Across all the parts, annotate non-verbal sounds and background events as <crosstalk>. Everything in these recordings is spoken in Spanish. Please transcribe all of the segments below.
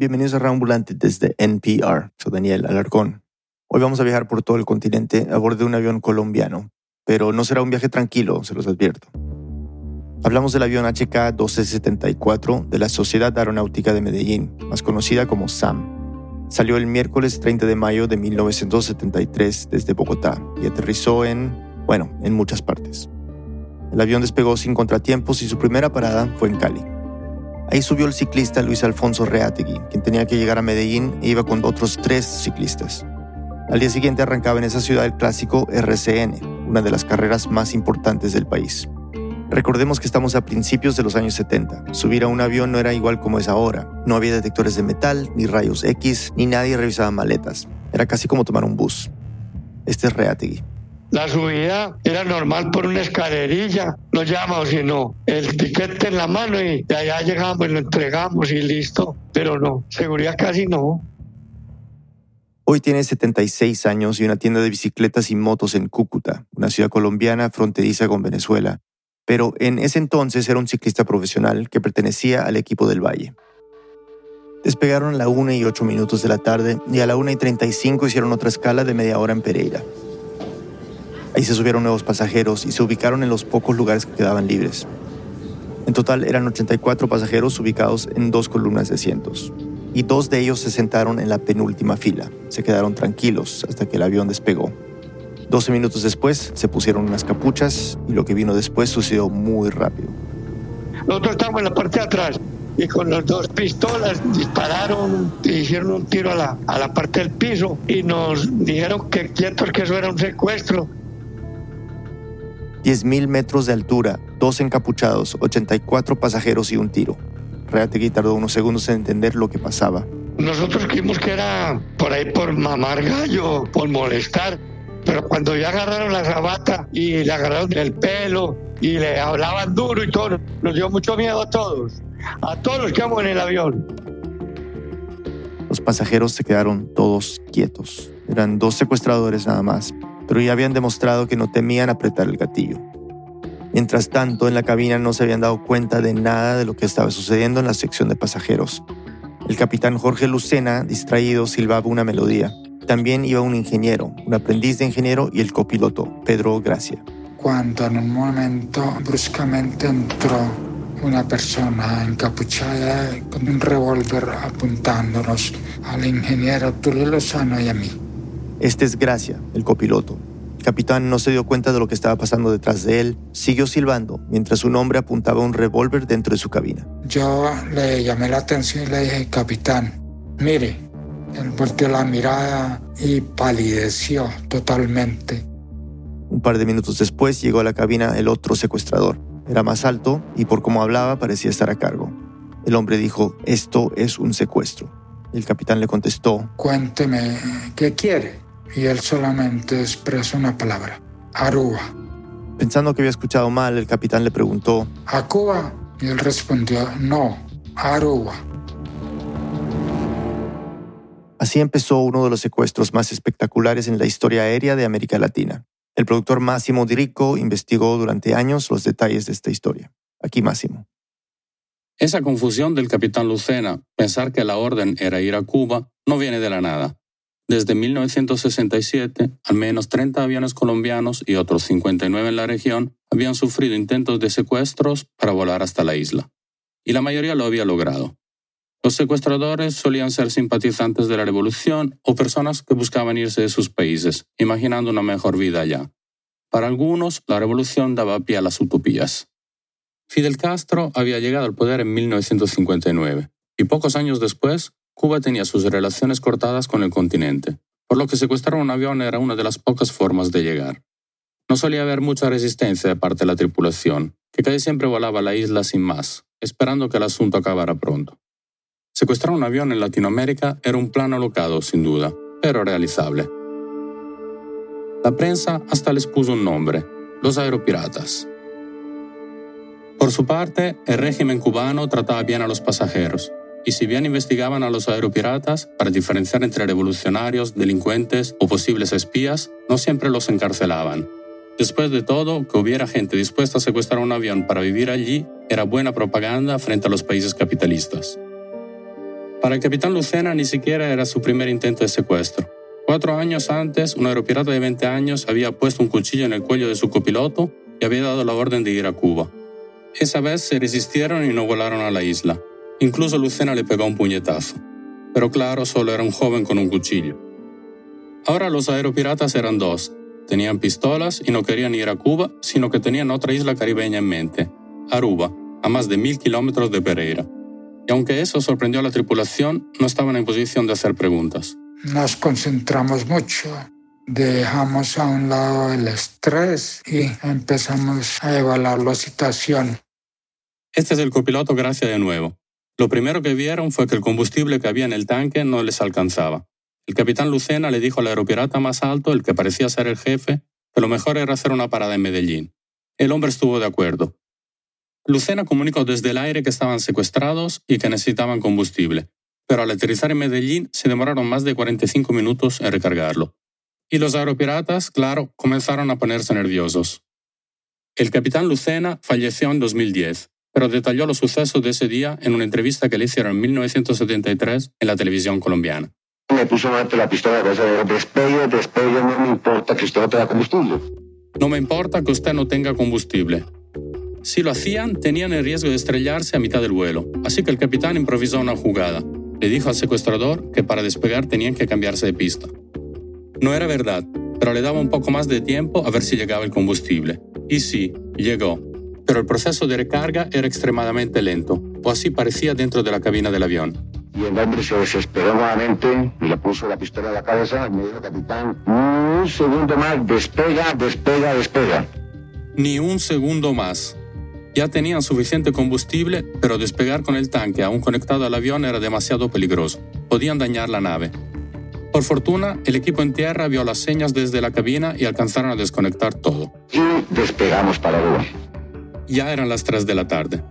Bienvenidos a Rambulante desde NPR. Soy Daniel Alarcón. Hoy vamos a viajar por todo el continente a bordo de un avión colombiano, pero no será un viaje tranquilo, se los advierto. Hablamos del avión HK-1274 de la Sociedad Aeronáutica de Medellín, más conocida como SAM. Salió el miércoles 30 de mayo de 1973 desde Bogotá y aterrizó en, bueno, en muchas partes. El avión despegó sin contratiempos y su primera parada fue en Cali. Ahí subió el ciclista Luis Alfonso Reategui, quien tenía que llegar a Medellín e iba con otros tres ciclistas. Al día siguiente arrancaba en esa ciudad el clásico RCN, una de las carreras más importantes del país. Recordemos que estamos a principios de los años 70. Subir a un avión no era igual como es ahora. No había detectores de metal, ni rayos X, ni nadie revisaba maletas. Era casi como tomar un bus. Este es Reategui. La subida era normal por una escalerilla, no llamamos sino el tiquete en la mano y de allá llegamos y lo entregamos y listo. Pero no, seguridad casi no. Hoy tiene 76 años y una tienda de bicicletas y motos en Cúcuta, una ciudad colombiana fronteriza con Venezuela. Pero en ese entonces era un ciclista profesional que pertenecía al equipo del Valle. Despegaron a la 1 y 8 minutos de la tarde y a la 1 y 35 hicieron otra escala de media hora en Pereira. Ahí se subieron nuevos pasajeros y se ubicaron en los pocos lugares que quedaban libres. En total eran 84 pasajeros ubicados en dos columnas de asientos. Y dos de ellos se sentaron en la penúltima fila. Se quedaron tranquilos hasta que el avión despegó. 12 minutos después se pusieron unas capuchas y lo que vino después sucedió muy rápido. Nosotros estábamos en la parte de atrás y con las dos pistolas dispararon, hicieron un tiro a la, a la parte del piso y nos dijeron que quietos que eso era un secuestro 10.000 metros de altura, dos encapuchados, 84 pasajeros y un tiro. Reategui tardó unos segundos en entender lo que pasaba. Nosotros creímos que era por ahí por mamar gallo, por molestar, pero cuando ya agarraron la rabata y le agarraron el pelo y le hablaban duro y todo, nos dio mucho miedo a todos, a todos los que en el avión. Los pasajeros se quedaron todos quietos. Eran dos secuestradores nada más, pero ya habían demostrado que no temían apretar el gatillo. Mientras tanto, en la cabina no se habían dado cuenta de nada de lo que estaba sucediendo en la sección de pasajeros. El capitán Jorge Lucena, distraído, silbaba una melodía. También iba un ingeniero, un aprendiz de ingeniero y el copiloto, Pedro Gracia. Cuando en un momento bruscamente entró una persona encapuchada con un revólver apuntándonos al ingeniero Tulio Lozano y a mí. Este es Gracia, el copiloto. El capitán no se dio cuenta de lo que estaba pasando detrás de él. Siguió silbando mientras un hombre apuntaba un revólver dentro de su cabina. Yo le llamé la atención y le dije, capitán, mire. Él volteó la mirada y palideció totalmente. Un par de minutos después llegó a la cabina el otro secuestrador. Era más alto y por cómo hablaba parecía estar a cargo. El hombre dijo, esto es un secuestro. El capitán le contestó, Cuénteme, ¿qué quiere? Y él solamente expresó una palabra, Aruba. Pensando que había escuchado mal, el capitán le preguntó, ¿A Cuba? Y él respondió, no, Aruba. Así empezó uno de los secuestros más espectaculares en la historia aérea de América Latina. El productor Máximo Dirico investigó durante años los detalles de esta historia. Aquí Máximo. Esa confusión del capitán Lucena, pensar que la orden era ir a Cuba, no viene de la nada. Desde 1967, al menos 30 aviones colombianos y otros 59 en la región habían sufrido intentos de secuestros para volar hasta la isla. Y la mayoría lo había logrado. Los secuestradores solían ser simpatizantes de la revolución o personas que buscaban irse de sus países, imaginando una mejor vida allá. Para algunos, la revolución daba pie a las utopías. Fidel Castro había llegado al poder en 1959 y pocos años después Cuba tenía sus relaciones cortadas con el continente, por lo que secuestrar un avión era una de las pocas formas de llegar. No solía haber mucha resistencia de parte de la tripulación, que casi siempre volaba la isla sin más, esperando que el asunto acabara pronto. Secuestrar un avión en Latinoamérica era un plan alocado, sin duda, pero realizable. La prensa hasta les puso un nombre, los aeropiratas. Por su parte, el régimen cubano trataba bien a los pasajeros, y si bien investigaban a los aeropiratas para diferenciar entre revolucionarios, delincuentes o posibles espías, no siempre los encarcelaban. Después de todo, que hubiera gente dispuesta a secuestrar un avión para vivir allí era buena propaganda frente a los países capitalistas. Para el capitán Lucena ni siquiera era su primer intento de secuestro. Cuatro años antes, un aeropirata de 20 años había puesto un cuchillo en el cuello de su copiloto y había dado la orden de ir a Cuba. Esa vez se resistieron y no volaron a la isla. Incluso Lucena le pegó un puñetazo. Pero claro, solo era un joven con un cuchillo. Ahora los aeropiratas eran dos. Tenían pistolas y no querían ir a Cuba, sino que tenían otra isla caribeña en mente, Aruba, a más de mil kilómetros de Pereira. Y aunque eso sorprendió a la tripulación, no estaban en posición de hacer preguntas. Nos concentramos mucho, dejamos a un lado el estrés y empezamos a evaluar la situación. Este es el copiloto Gracia de nuevo. Lo primero que vieron fue que el combustible que había en el tanque no les alcanzaba. El capitán Lucena le dijo al aeropirata más alto, el que parecía ser el jefe, que lo mejor era hacer una parada en Medellín. El hombre estuvo de acuerdo. Lucena comunicó desde el aire que estaban secuestrados y que necesitaban combustible, pero al aterrizar en Medellín se demoraron más de 45 minutos en recargarlo. Y los aeropiratas, claro, comenzaron a ponerse nerviosos. El capitán Lucena falleció en 2010, pero detalló los sucesos de ese día en una entrevista que le hicieron en 1973 en la televisión colombiana me puso ante la pistola de despegue, despegue, no me importa que usted no tenga combustible. No me importa que usted no tenga combustible. Si lo hacían, tenían el riesgo de estrellarse a mitad del vuelo, así que el capitán improvisó una jugada. Le dijo al secuestrador que para despegar tenían que cambiarse de pista. No era verdad, pero le daba un poco más de tiempo a ver si llegaba el combustible. Y sí, llegó. Pero el proceso de recarga era extremadamente lento, o así parecía dentro de la cabina del avión y el hombre se desesperó nuevamente y le puso la pistola a la cabeza y me dijo, capitán, un segundo más, despega, despega, despega. Ni un segundo más. Ya tenían suficiente combustible, pero despegar con el tanque aún conectado al avión era demasiado peligroso. Podían dañar la nave. Por fortuna, el equipo en tierra vio las señas desde la cabina y alcanzaron a desconectar todo. Y despegamos para Aruba. Ya eran las 3 de la tarde.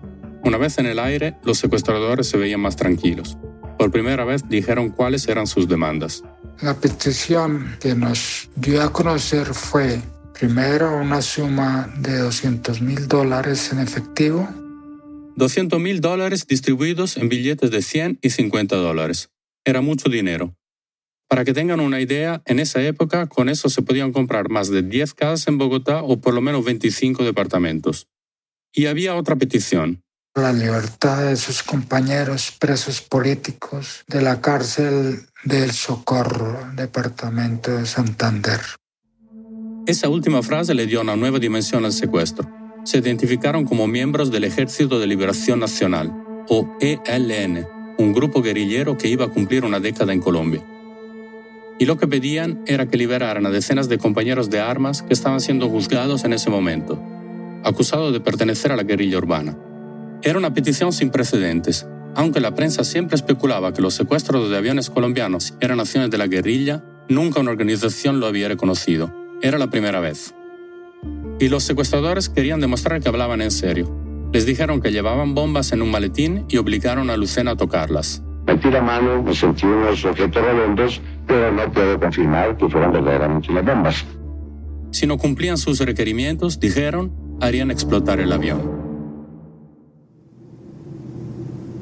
Una vez en el aire, los secuestradores se veían más tranquilos. Por primera vez dijeron cuáles eran sus demandas. La petición que nos dio a conocer fue primero una suma de 200 mil dólares en efectivo. 200 mil dólares distribuidos en billetes de 100 y 50 dólares. Era mucho dinero. Para que tengan una idea, en esa época con eso se podían comprar más de 10 casas en Bogotá o por lo menos 25 departamentos. Y había otra petición la libertad de sus compañeros presos políticos de la cárcel del Socorro, departamento de Santander. Esa última frase le dio una nueva dimensión al secuestro. Se identificaron como miembros del Ejército de Liberación Nacional, o ELN, un grupo guerrillero que iba a cumplir una década en Colombia. Y lo que pedían era que liberaran a decenas de compañeros de armas que estaban siendo juzgados en ese momento, acusados de pertenecer a la guerrilla urbana. Era una petición sin precedentes. Aunque la prensa siempre especulaba que los secuestros de aviones colombianos eran acciones de la guerrilla, nunca una organización lo había reconocido. Era la primera vez. Y los secuestradores querían demostrar que hablaban en serio. Les dijeron que llevaban bombas en un maletín y obligaron a Lucena a tocarlas. Metí la mano, me sentí unos objetos redondos, pero no puedo confirmar que fueron verdaderamente las bombas. Si no cumplían sus requerimientos, dijeron, harían explotar el avión.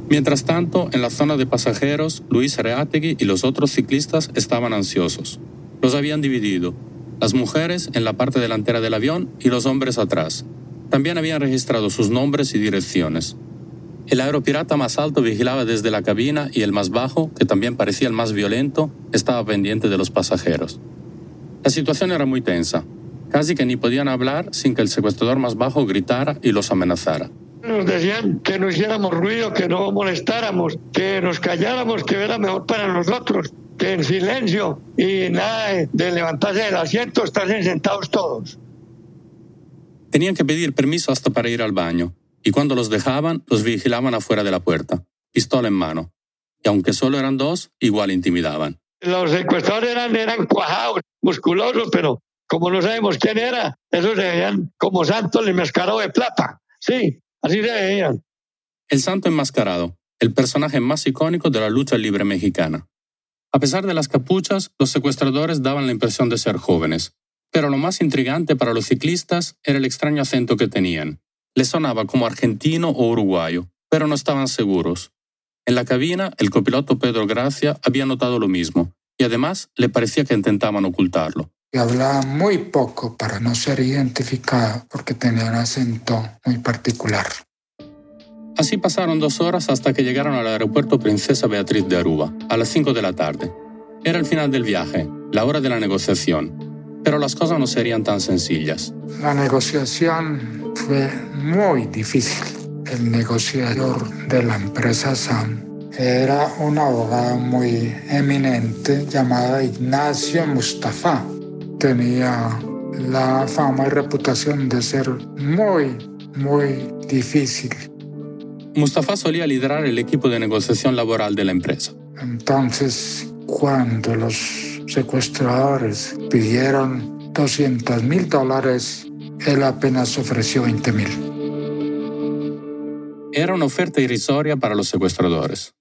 Mientras tanto, en la zona de pasajeros, Luis Areategui y los otros ciclistas estaban ansiosos. Los habían dividido, las mujeres en la parte delantera del avión y los hombres atrás. También habían registrado sus nombres y direcciones. El aeropirata más alto vigilaba desde la cabina y el más bajo, que también parecía el más violento, estaba pendiente de los pasajeros. La situación era muy tensa. Casi que ni podían hablar sin que el secuestrador más bajo gritara y los amenazara. Nos decían que no hiciéramos ruido, que no molestáramos, que nos calláramos, que era mejor para nosotros, que en silencio y nada de levantarse del asiento, estar sentados todos. Tenían que pedir permiso hasta para ir al baño, y cuando los dejaban, los vigilaban afuera de la puerta, pistola en mano. Y aunque solo eran dos, igual intimidaban. Los secuestradores eran, eran cuajados, musculosos, pero como no sabemos quién era, esos se veían como santos enmascarados de plata. Sí, Así veían. El santo enmascarado, el personaje más icónico de la lucha libre mexicana. A pesar de las capuchas, los secuestradores daban la impresión de ser jóvenes, pero lo más intrigante para los ciclistas era el extraño acento que tenían. Les sonaba como argentino o uruguayo, pero no estaban seguros. En la cabina, el copiloto Pedro Gracia había notado lo mismo, y además le parecía que intentaban ocultarlo. Y hablaba muy poco para no ser identificado porque tenía un acento muy particular. Así pasaron dos horas hasta que llegaron al aeropuerto Princesa Beatriz de Aruba, a las 5 de la tarde. Era el final del viaje, la hora de la negociación, pero las cosas no serían tan sencillas. La negociación fue muy difícil. El negociador de la empresa SAM era un abogado muy eminente llamado Ignacio Mustafa. Tenía la fama y reputación de ser muy, muy difícil. Mustafa solía liderar el equipo de negociación laboral de la empresa. Entonces, cuando los secuestradores pidieron 200 mil dólares, él apenas ofreció 20 mil. Era una oferta irrisoria para los secuestradores.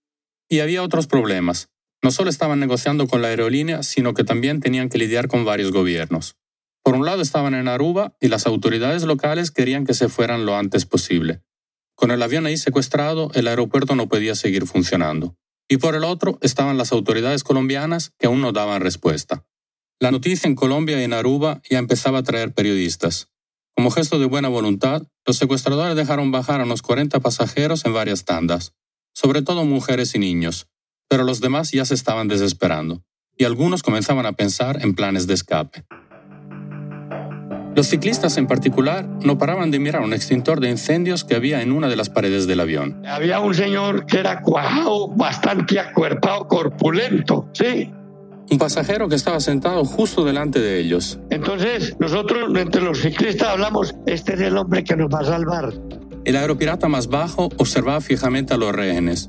Y había otros problemas. No solo estaban negociando con la aerolínea, sino que también tenían que lidiar con varios gobiernos. Por un lado estaban en Aruba y las autoridades locales querían que se fueran lo antes posible. Con el avión ahí secuestrado, el aeropuerto no podía seguir funcionando. Y por el otro estaban las autoridades colombianas que aún no daban respuesta. La noticia en Colombia y en Aruba ya empezaba a traer periodistas. Como gesto de buena voluntad, los secuestradores dejaron bajar a unos 40 pasajeros en varias tandas sobre todo mujeres y niños, pero los demás ya se estaban desesperando, y algunos comenzaban a pensar en planes de escape. Los ciclistas en particular no paraban de mirar un extintor de incendios que había en una de las paredes del avión. Había un señor que era cuajado, bastante acuerpado, corpulento, ¿sí? Un pasajero que estaba sentado justo delante de ellos. Entonces, nosotros entre los ciclistas hablamos, este es el hombre que nos va a salvar. El aeropirata más bajo observaba fijamente a los rehenes.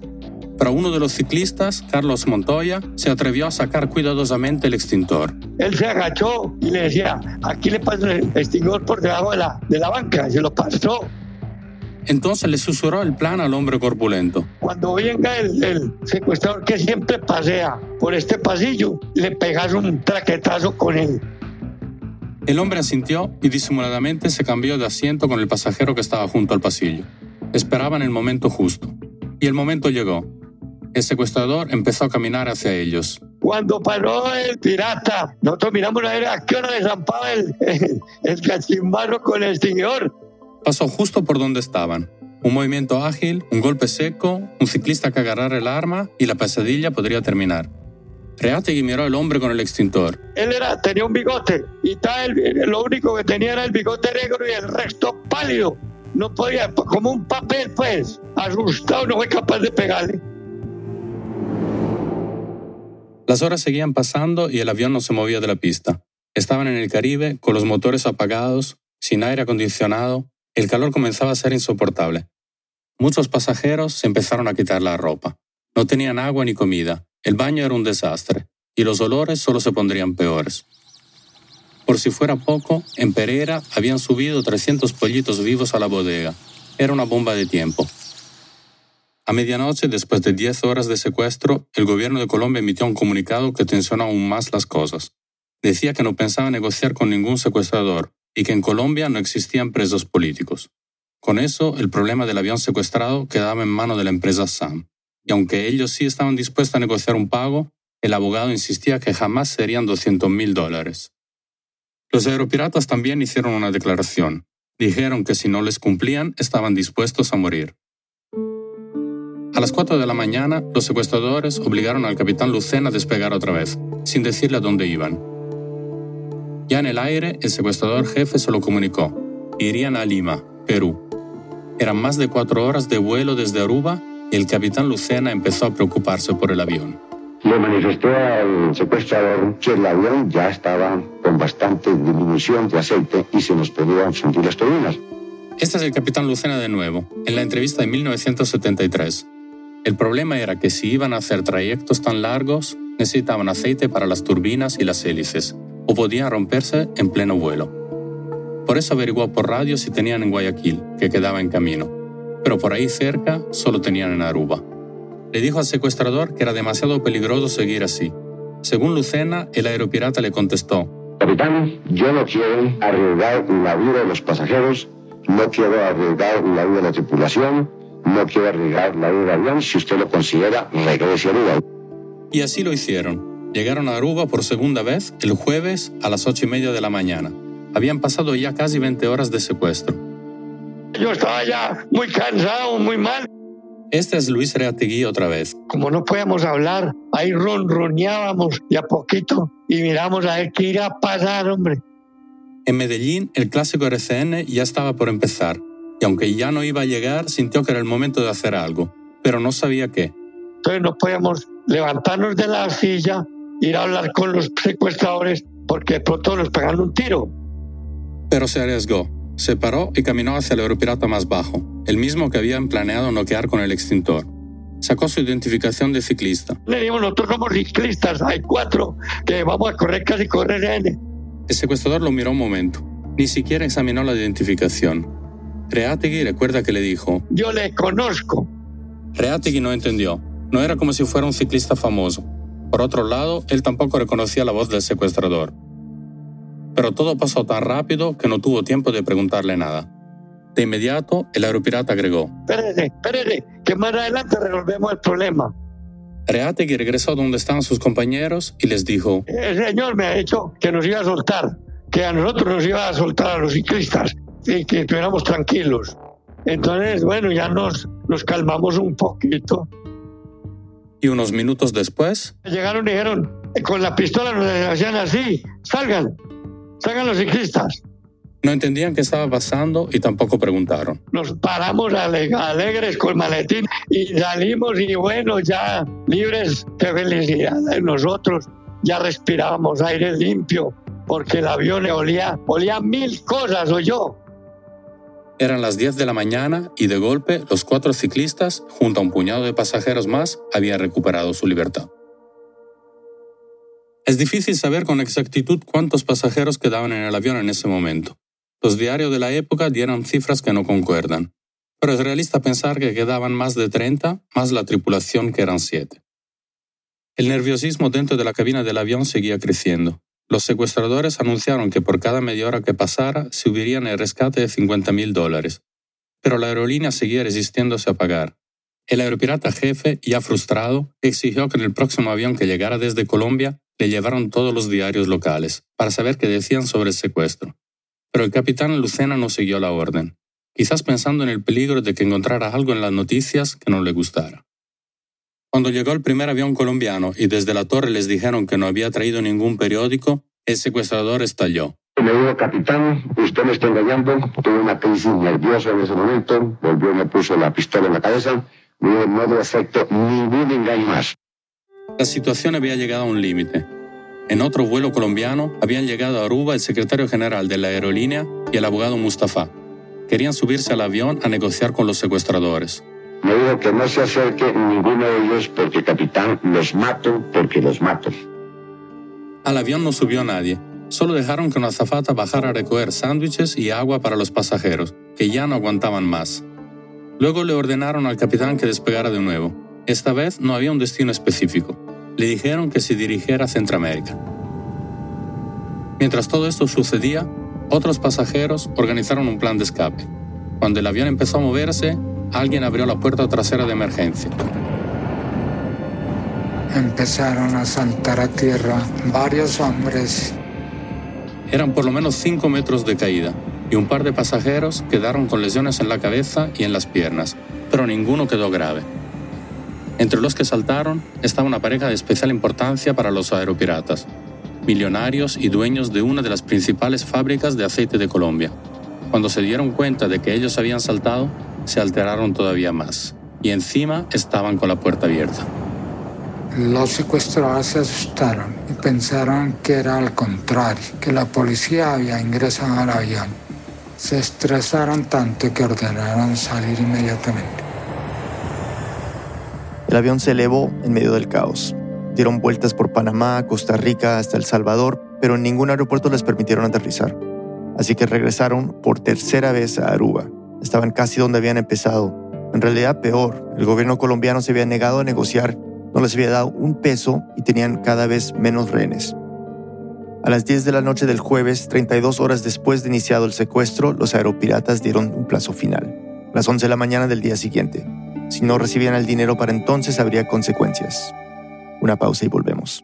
Pero uno de los ciclistas, Carlos Montoya, se atrevió a sacar cuidadosamente el extintor. Él se agachó y le decía, aquí le paso el extintor por debajo de la, de la banca, y se lo pasó. Entonces le susurró el plan al hombre corpulento. Cuando venga el, el, secuestrador que siempre pasea por este pasillo, le pegas un traquetazo con él. El hombre asintió y disimuladamente se cambió de asiento con el pasajero que estaba junto al pasillo. Esperaban el momento justo. Y el momento llegó. El secuestrador empezó a caminar hacia ellos. Cuando paró el pirata, nosotros miramos a qué hora desampaba el, <laughs> el, el cachimbarro con el extinguidor. Pasó justo por donde estaban. Un movimiento ágil, un golpe seco, un ciclista que agarrara el arma y la pesadilla podría terminar. Reategui miró al hombre con el extintor. Él era, tenía un bigote y tal, lo único que tenía era el bigote negro y el resto pálido. No podía, como un papel, pues. Asustado, no fue capaz de pegarle. Las horas seguían pasando y el avión no se movía de la pista. Estaban en el Caribe, con los motores apagados, sin aire acondicionado, el calor comenzaba a ser insoportable. Muchos pasajeros se empezaron a quitar la ropa. No tenían agua ni comida, el baño era un desastre, y los olores solo se pondrían peores. Por si fuera poco, en Pereira habían subido 300 pollitos vivos a la bodega. Era una bomba de tiempo. A medianoche, después de 10 horas de secuestro, el gobierno de Colombia emitió un comunicado que tensionó aún más las cosas. Decía que no pensaba negociar con ningún secuestrador y que en Colombia no existían presos políticos. Con eso, el problema del avión secuestrado quedaba en manos de la empresa SAM y aunque ellos sí estaban dispuestos a negociar un pago, el abogado insistía que jamás serían 200 mil dólares. Los aeropiratas también hicieron una declaración. Dijeron que si no les cumplían, estaban dispuestos a morir. A las 4 de la mañana, los secuestradores obligaron al capitán Lucena a despegar otra vez, sin decirle a dónde iban. Ya en el aire, el secuestrador jefe se lo comunicó. Irían a Lima, Perú. Eran más de cuatro horas de vuelo desde Aruba y el capitán Lucena empezó a preocuparse por el avión. Le manifesté al secuestrador que el avión ya estaba con bastante disminución de aceite y se nos podían fundir las turbinas. Este es el capitán Lucena de nuevo, en la entrevista de 1973. El problema era que si iban a hacer trayectos tan largos, necesitaban aceite para las turbinas y las hélices, o podían romperse en pleno vuelo. Por eso averiguó por radio si tenían en Guayaquil, que quedaba en camino pero por ahí cerca solo tenían en Aruba. Le dijo al secuestrador que era demasiado peligroso seguir así. Según Lucena, el aeropirata le contestó, Capitán, yo no quiero arriesgar la vida de los pasajeros, no quiero arriesgar la vida de la tripulación, no quiero arriesgar la vida de avión. Si usted lo considera, regrese a Aruba. Y así lo hicieron. Llegaron a Aruba por segunda vez el jueves a las ocho y media de la mañana. Habían pasado ya casi 20 horas de secuestro. Yo estaba ya muy cansado, muy mal. Este es Luis Reategui otra vez. Como no podíamos hablar, ahí ronroneábamos de a poquito y miramos a ver qué irá a pasar, hombre. En Medellín, el clásico RCN ya estaba por empezar, y aunque ya no iba a llegar, sintió que era el momento de hacer algo, pero no sabía qué. Entonces no podíamos levantarnos de la silla, ir a hablar con los secuestradores, porque pronto nos pegan un tiro. Pero se arriesgó. Se paró y caminó hacia el aeropirata más bajo, el mismo que habían planeado noquear con el extintor. Sacó su identificación de ciclista. Le dimos nosotros como ciclistas, hay cuatro que vamos a correr casi correr N. El secuestrador lo miró un momento. Ni siquiera examinó la identificación. Reategui recuerda que le dijo, Yo le conozco. Reategui no entendió. No era como si fuera un ciclista famoso. Por otro lado, él tampoco reconocía la voz del secuestrador. Pero todo pasó tan rápido que no tuvo tiempo de preguntarle nada. De inmediato, el aeropirata agregó. Espérese, espérese, que más adelante resolvemos el problema. Reategui regresó donde estaban sus compañeros y les dijo, El señor me ha dicho que nos iba a soltar, que a nosotros nos iba a soltar a los ciclistas y que estuviéramos tranquilos. Entonces, bueno, ya nos, nos calmamos un poquito. y unos minutos después, Llegaron y dijeron, con la pistola nos hacían así, salgan, salgan los ciclistas. no entendían qué estaba pasando y tampoco preguntaron. Nos paramos ale- alegres con maletín y salimos y bueno, ya libres, qué felicidad de nosotros. Ya respirábamos aire limpio porque el avión olía, olía mil cosas, o yo. Eran las 10 de la mañana y de golpe los cuatro ciclistas, junto a un puñado de pasajeros más, habían recuperado su libertad. Es difícil saber con exactitud cuántos pasajeros quedaban en el avión en ese momento. Los diarios de la época dieron cifras que no concuerdan, pero es realista pensar que quedaban más de 30, más la tripulación que eran 7. El nerviosismo dentro de la cabina del avión seguía creciendo. Los secuestradores anunciaron que por cada media hora que pasara subirían el rescate de 50 mil dólares, pero la aerolínea seguía resistiéndose a pagar. El aeropirata jefe, ya frustrado, exigió que en el próximo avión que llegara desde Colombia le llevaran todos los diarios locales para saber qué decían sobre el secuestro. Pero el capitán Lucena no siguió la orden, quizás pensando en el peligro de que encontrara algo en las noticias que no le gustara. Cuando llegó el primer avión colombiano y desde la torre les dijeron que no había traído ningún periódico, el secuestrador estalló. Me dijo, capitán, usted me está engañando. Tuve una crisis nerviosa en ese momento. Volvió y me puso la pistola en la cabeza. Dijo, no le acepto ningún engaño más. La situación había llegado a un límite. En otro vuelo colombiano habían llegado a Aruba el secretario general de la aerolínea y el abogado Mustafa. Querían subirse al avión a negociar con los secuestradores. Me dijo que no se acerque ninguno de ellos porque, capitán, los mato porque los mato. Al avión no subió nadie. Solo dejaron que una azafata bajara a recoger sándwiches y agua para los pasajeros, que ya no aguantaban más. Luego le ordenaron al capitán que despegara de nuevo. Esta vez no había un destino específico. Le dijeron que se dirigiera a Centroamérica. Mientras todo esto sucedía, otros pasajeros organizaron un plan de escape. Cuando el avión empezó a moverse, alguien abrió la puerta trasera de emergencia. Empezaron a saltar a tierra varios hombres. Eran por lo menos 5 metros de caída y un par de pasajeros quedaron con lesiones en la cabeza y en las piernas, pero ninguno quedó grave. Entre los que saltaron estaba una pareja de especial importancia para los aeropiratas, millonarios y dueños de una de las principales fábricas de aceite de Colombia. Cuando se dieron cuenta de que ellos habían saltado, se alteraron todavía más y encima estaban con la puerta abierta. Los secuestradores se asustaron y pensaron que era al contrario, que la policía había ingresado al avión. Se estresaron tanto que ordenaron salir inmediatamente. El avión se elevó en medio del caos. Dieron vueltas por Panamá, Costa Rica, hasta El Salvador, pero en ningún aeropuerto les permitieron aterrizar. Así que regresaron por tercera vez a Aruba. Estaban casi donde habían empezado. En realidad peor, el gobierno colombiano se había negado a negociar, no les había dado un peso y tenían cada vez menos rehenes. A las 10 de la noche del jueves, 32 horas después de iniciado el secuestro, los aeropiratas dieron un plazo final. las 11 de la mañana del día siguiente. Si no recibían el dinero para entonces, habría consecuencias. Una pausa y volvemos.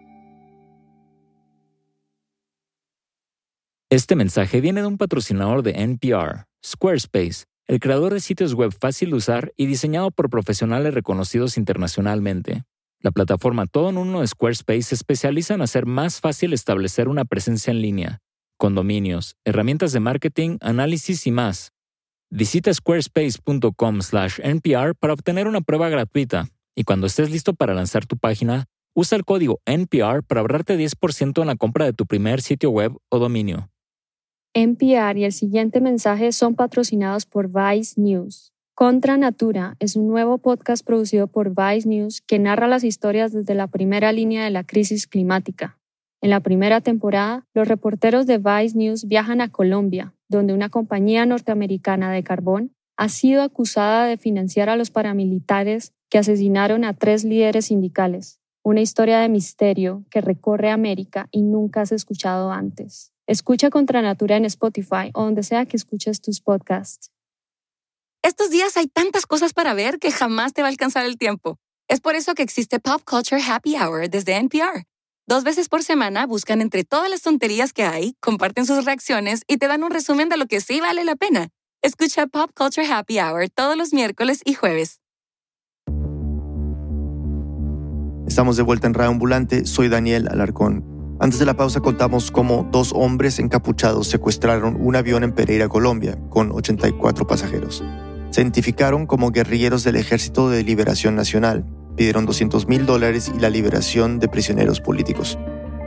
Este mensaje viene de un patrocinador de NPR, Squarespace, el creador de sitios web fácil de usar y diseñado por profesionales reconocidos internacionalmente. La plataforma todo en uno de Squarespace se especializa en hacer más fácil establecer una presencia en línea, con dominios, herramientas de marketing, análisis y más. Visita squarespace.com/npr para obtener una prueba gratuita y cuando estés listo para lanzar tu página, usa el código NPR para ahorrarte 10% en la compra de tu primer sitio web o dominio. NPR y el siguiente mensaje son patrocinados por Vice News. Contra Natura es un nuevo podcast producido por Vice News que narra las historias desde la primera línea de la crisis climática. En la primera temporada, los reporteros de Vice News viajan a Colombia, donde una compañía norteamericana de carbón ha sido acusada de financiar a los paramilitares que asesinaron a tres líderes sindicales. Una historia de misterio que recorre América y nunca has escuchado antes. Escucha Contra Natura en Spotify o donde sea que escuches tus podcasts. Estos días hay tantas cosas para ver que jamás te va a alcanzar el tiempo. Es por eso que existe Pop Culture Happy Hour desde NPR. Dos veces por semana buscan entre todas las tonterías que hay, comparten sus reacciones y te dan un resumen de lo que sí vale la pena. Escucha Pop Culture Happy Hour todos los miércoles y jueves. Estamos de vuelta en Radio Ambulante. Soy Daniel Alarcón. Antes de la pausa contamos cómo dos hombres encapuchados secuestraron un avión en Pereira, Colombia, con 84 pasajeros. Se identificaron como guerrilleros del Ejército de Liberación Nacional. Pidieron 200 mil dólares y la liberación de prisioneros políticos.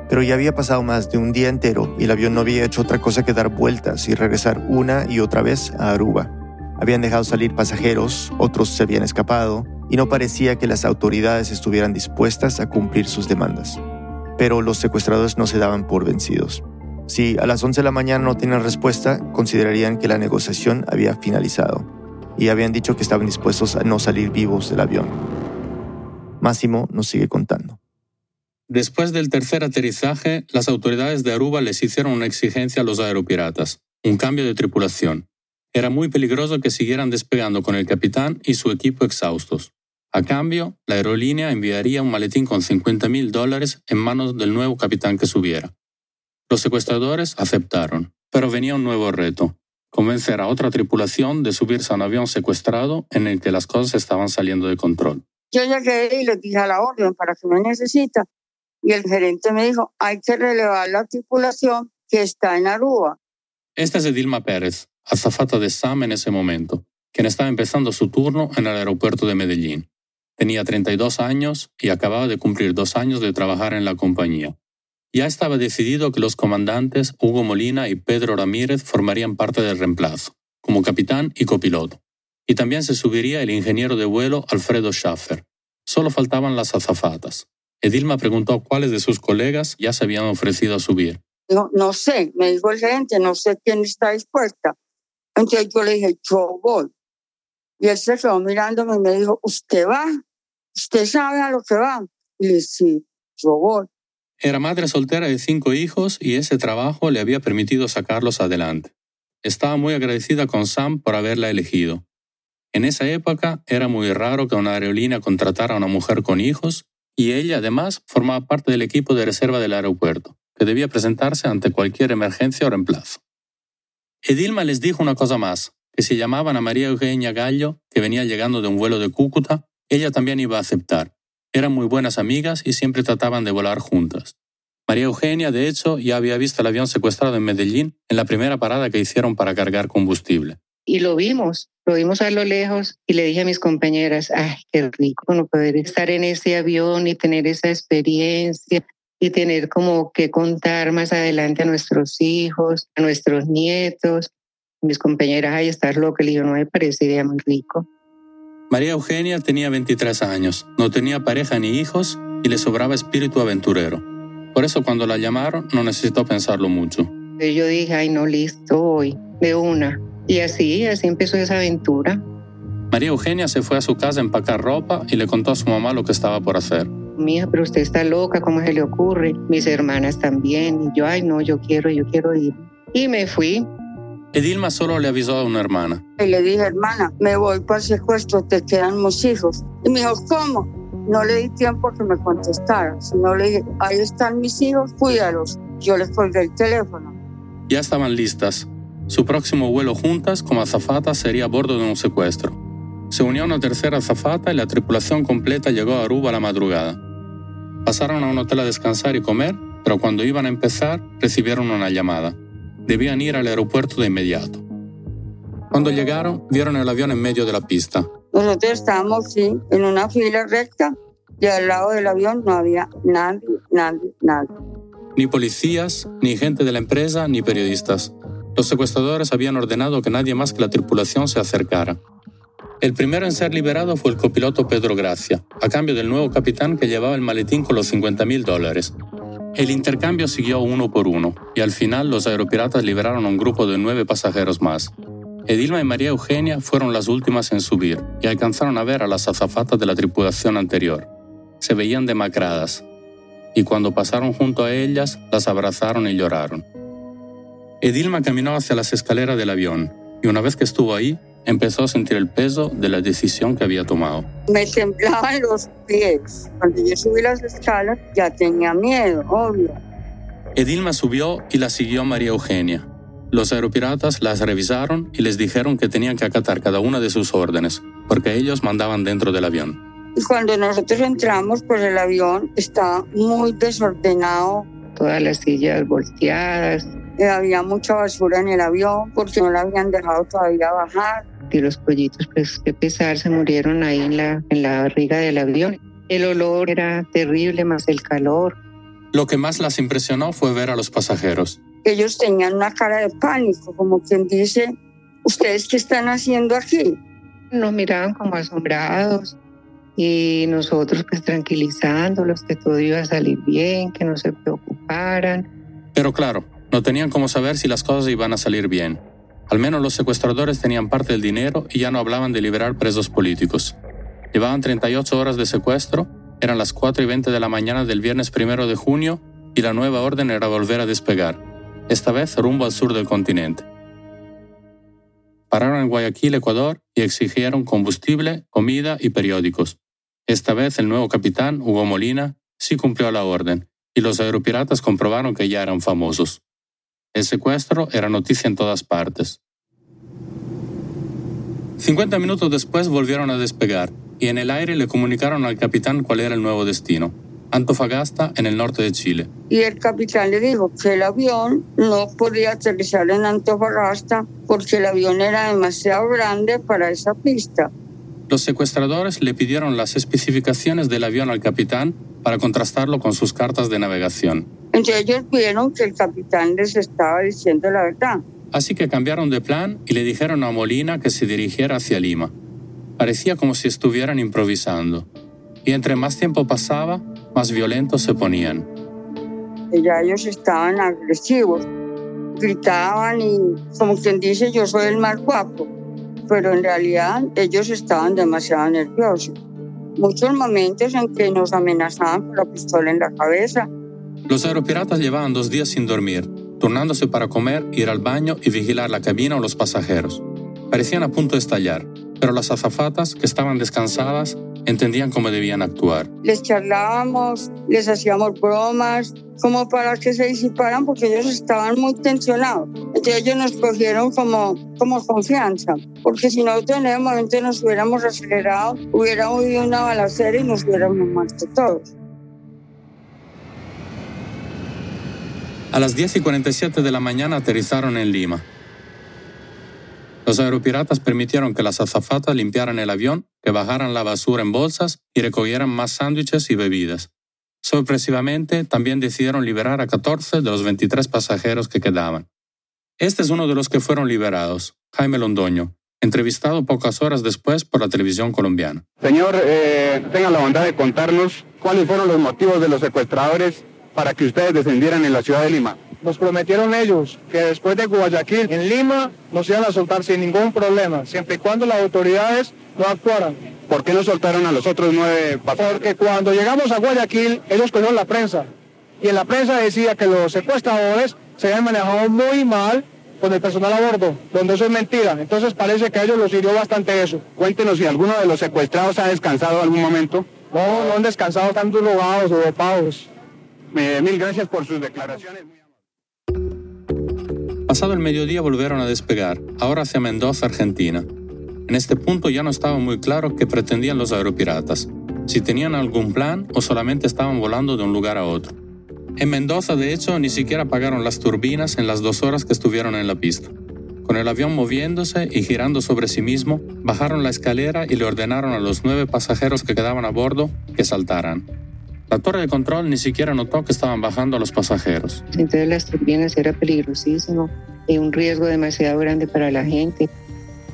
Pero ya había pasado más de un día entero y el avión no había hecho otra cosa que dar vueltas y regresar una y otra vez a Aruba. Habían dejado salir pasajeros, otros se habían escapado y no parecía que las autoridades estuvieran dispuestas a cumplir sus demandas. Pero los secuestradores no se daban por vencidos. Si a las 11 de la mañana no tienen respuesta, considerarían que la negociación había finalizado y habían dicho que estaban dispuestos a no salir vivos del avión. Máximo nos sigue contando. Después del tercer aterrizaje, las autoridades de Aruba les hicieron una exigencia a los aeropiratas, un cambio de tripulación. Era muy peligroso que siguieran despegando con el capitán y su equipo exhaustos. A cambio, la aerolínea enviaría un maletín con 50 mil dólares en manos del nuevo capitán que subiera. Los secuestradores aceptaron, pero venía un nuevo reto convencer a otra tripulación de subirse a un avión secuestrado en el que las cosas estaban saliendo de control. Yo llegué y les dije a la orden para que me necesita y el gerente me dijo, hay que relevar la tripulación que está en Aruba. Esta es Edilma Pérez, azafata de SAM en ese momento, quien estaba empezando su turno en el aeropuerto de Medellín. Tenía 32 años y acababa de cumplir dos años de trabajar en la compañía. Ya estaba decidido que los comandantes Hugo Molina y Pedro Ramírez formarían parte del reemplazo, como capitán y copiloto. Y también se subiría el ingeniero de vuelo Alfredo Schaffer. Solo faltaban las azafatas. Edilma preguntó cuáles de sus colegas ya se habían ofrecido a subir. No, no sé, me dijo el gerente, no sé quién está dispuesta. Entonces yo le dije, yo voy. Y él se quedó mirándome y me dijo, ¿usted va? ¿Usted sabe a lo que va? Y sí, yo voy. Era madre soltera de cinco hijos y ese trabajo le había permitido sacarlos adelante. Estaba muy agradecida con Sam por haberla elegido. En esa época era muy raro que una aerolínea contratara a una mujer con hijos y ella además formaba parte del equipo de reserva del aeropuerto, que debía presentarse ante cualquier emergencia o reemplazo. Edilma les dijo una cosa más, que si llamaban a María Eugenia Gallo, que venía llegando de un vuelo de Cúcuta, ella también iba a aceptar, eran muy buenas amigas y siempre trataban de volar juntas. María Eugenia, de hecho, ya había visto el avión secuestrado en Medellín en la primera parada que hicieron para cargar combustible. Y lo vimos, lo vimos a lo lejos y le dije a mis compañeras, ay, qué rico no poder estar en ese avión y tener esa experiencia y tener como que contar más adelante a nuestros hijos, a nuestros nietos. Mis compañeras, ay, estás loca, le digo, no me parece idea muy rico. María Eugenia tenía 23 años, no tenía pareja ni hijos y le sobraba espíritu aventurero. Por eso cuando la llamaron no necesitó pensarlo mucho. Yo dije, ay no, listo, hoy, de una. Y así, así empezó esa aventura. María Eugenia se fue a su casa a empacar ropa y le contó a su mamá lo que estaba por hacer. Mija, pero usted está loca, ¿cómo se le ocurre? Mis hermanas también. Y yo, ay no, yo quiero, yo quiero ir. Y me fui. Edilma solo le avisó a una hermana. Y le dije, hermana, me voy para el secuestro, te quedan mis hijos. Y me dijo, ¿cómo? No le di tiempo a que me contestara, sino le dije, ahí están mis hijos, cuídalos. Yo les colgué el teléfono. Ya estaban listas. Su próximo vuelo juntas como azafata sería a bordo de un secuestro. Se unió una tercera azafata y la tripulación completa llegó a Aruba a la madrugada. Pasaron a un hotel a descansar y comer, pero cuando iban a empezar recibieron una llamada debían ir al aeropuerto de inmediato. Cuando llegaron, vieron el avión en medio de la pista. Nosotros estábamos, sí, en una fila recta y al lado del avión no había nadie, nadie, nadie. Ni policías, ni gente de la empresa, ni periodistas. Los secuestradores habían ordenado que nadie más que la tripulación se acercara. El primero en ser liberado fue el copiloto Pedro Gracia, a cambio del nuevo capitán que llevaba el maletín con los 50 mil dólares. El intercambio siguió uno por uno, y al final los aeropiratas liberaron a un grupo de nueve pasajeros más. Edilma y María Eugenia fueron las últimas en subir y alcanzaron a ver a las azafatas de la tripulación anterior. Se veían demacradas, y cuando pasaron junto a ellas, las abrazaron y lloraron. Edilma caminó hacia las escaleras del avión, y una vez que estuvo ahí, empezó a sentir el peso de la decisión que había tomado. Me temblaban los pies. Cuando yo subí las escalas ya tenía miedo, obvio. Edilma subió y la siguió María Eugenia. Los aeropiratas las revisaron y les dijeron que tenían que acatar cada una de sus órdenes, porque ellos mandaban dentro del avión. Y cuando nosotros entramos, pues el avión estaba muy desordenado. Todas las sillas volteadas. Eh, había mucha basura en el avión porque no la habían dejado todavía bajar y los pollitos, pues qué pesar, se murieron ahí en la, en la barriga del avión. El olor era terrible, más el calor. Lo que más las impresionó fue ver a los pasajeros. Ellos tenían una cara de pánico, como quien dice, ¿ustedes qué están haciendo aquí? Nos miraban como asombrados y nosotros pues tranquilizándolos que todo iba a salir bien, que no se preocuparan. Pero claro, no tenían cómo saber si las cosas iban a salir bien. Al menos los secuestradores tenían parte del dinero y ya no hablaban de liberar presos políticos. Llevaban 38 horas de secuestro, eran las 4 y 20 de la mañana del viernes 1 de junio y la nueva orden era volver a despegar, esta vez rumbo al sur del continente. Pararon en Guayaquil, Ecuador, y exigieron combustible, comida y periódicos. Esta vez el nuevo capitán, Hugo Molina, sí cumplió la orden, y los aeropiratas comprobaron que ya eran famosos. El secuestro era noticia en todas partes. 50 minutos después volvieron a despegar y en el aire le comunicaron al capitán cuál era el nuevo destino, Antofagasta, en el norte de Chile. Y el capitán le dijo que el avión no podía aterrizar en Antofagasta porque el avión era demasiado grande para esa pista. Los secuestradores le pidieron las especificaciones del avión al capitán para contrastarlo con sus cartas de navegación. Entonces ellos vieron que el capitán les estaba diciendo la verdad. Así que cambiaron de plan y le dijeron a Molina que se dirigiera hacia Lima. Parecía como si estuvieran improvisando. Y entre más tiempo pasaba, más violentos se ponían. Ya ellos estaban agresivos, gritaban y como quien dice yo soy el más guapo, pero en realidad ellos estaban demasiado nerviosos. Muchos momentos en que nos amenazaban con la pistola en la cabeza los aeropiratas llevaban dos días sin dormir, turnándose para comer, ir al baño y vigilar la cabina o los pasajeros. Parecían a punto de estallar, pero las azafatas, que estaban descansadas, entendían cómo debían actuar. Les charlábamos, les hacíamos bromas, como para que se disiparan porque ellos estaban muy tensionados. Entonces ellos nos cogieron como, como confianza, porque si nosotros en ese momento nos hubiéramos acelerado, hubiera habido una balacera y nos hubiéramos muerto todos. A las 10 y 47 de la mañana aterrizaron en Lima. Los aeropiratas permitieron que las azafatas limpiaran el avión, que bajaran la basura en bolsas y recogieran más sándwiches y bebidas. Sorpresivamente, también decidieron liberar a 14 de los 23 pasajeros que quedaban. Este es uno de los que fueron liberados, Jaime Londoño, entrevistado pocas horas después por la televisión colombiana. Señor, eh, tenga la bondad de contarnos cuáles fueron los motivos de los secuestradores para que ustedes descendieran en la ciudad de Lima? Nos prometieron ellos que después de Guayaquil, en Lima, nos iban a soltar sin ningún problema, siempre y cuando las autoridades no actuaran. ¿Por qué no soltaron a los otros nueve Porque cuando llegamos a Guayaquil, ellos cogieron la prensa. Y en la prensa decía que los secuestradores se habían manejado muy mal con el personal a bordo, donde eso es mentira. Entonces parece que a ellos los hirió bastante eso. Cuéntenos si alguno de los secuestrados ha descansado algún momento. No, no han descansado, están drogados o dopados. Eh, mil gracias por sus declaraciones. Pasado el mediodía volvieron a despegar, ahora hacia Mendoza, Argentina. En este punto ya no estaba muy claro qué pretendían los aeropiratas, si tenían algún plan o solamente estaban volando de un lugar a otro. En Mendoza, de hecho, ni siquiera apagaron las turbinas en las dos horas que estuvieron en la pista. Con el avión moviéndose y girando sobre sí mismo, bajaron la escalera y le ordenaron a los nueve pasajeros que quedaban a bordo que saltaran. La torre de control ni siquiera notó que estaban bajando a los pasajeros. Entonces las turbinas era peligrosísimo y un riesgo demasiado grande para la gente.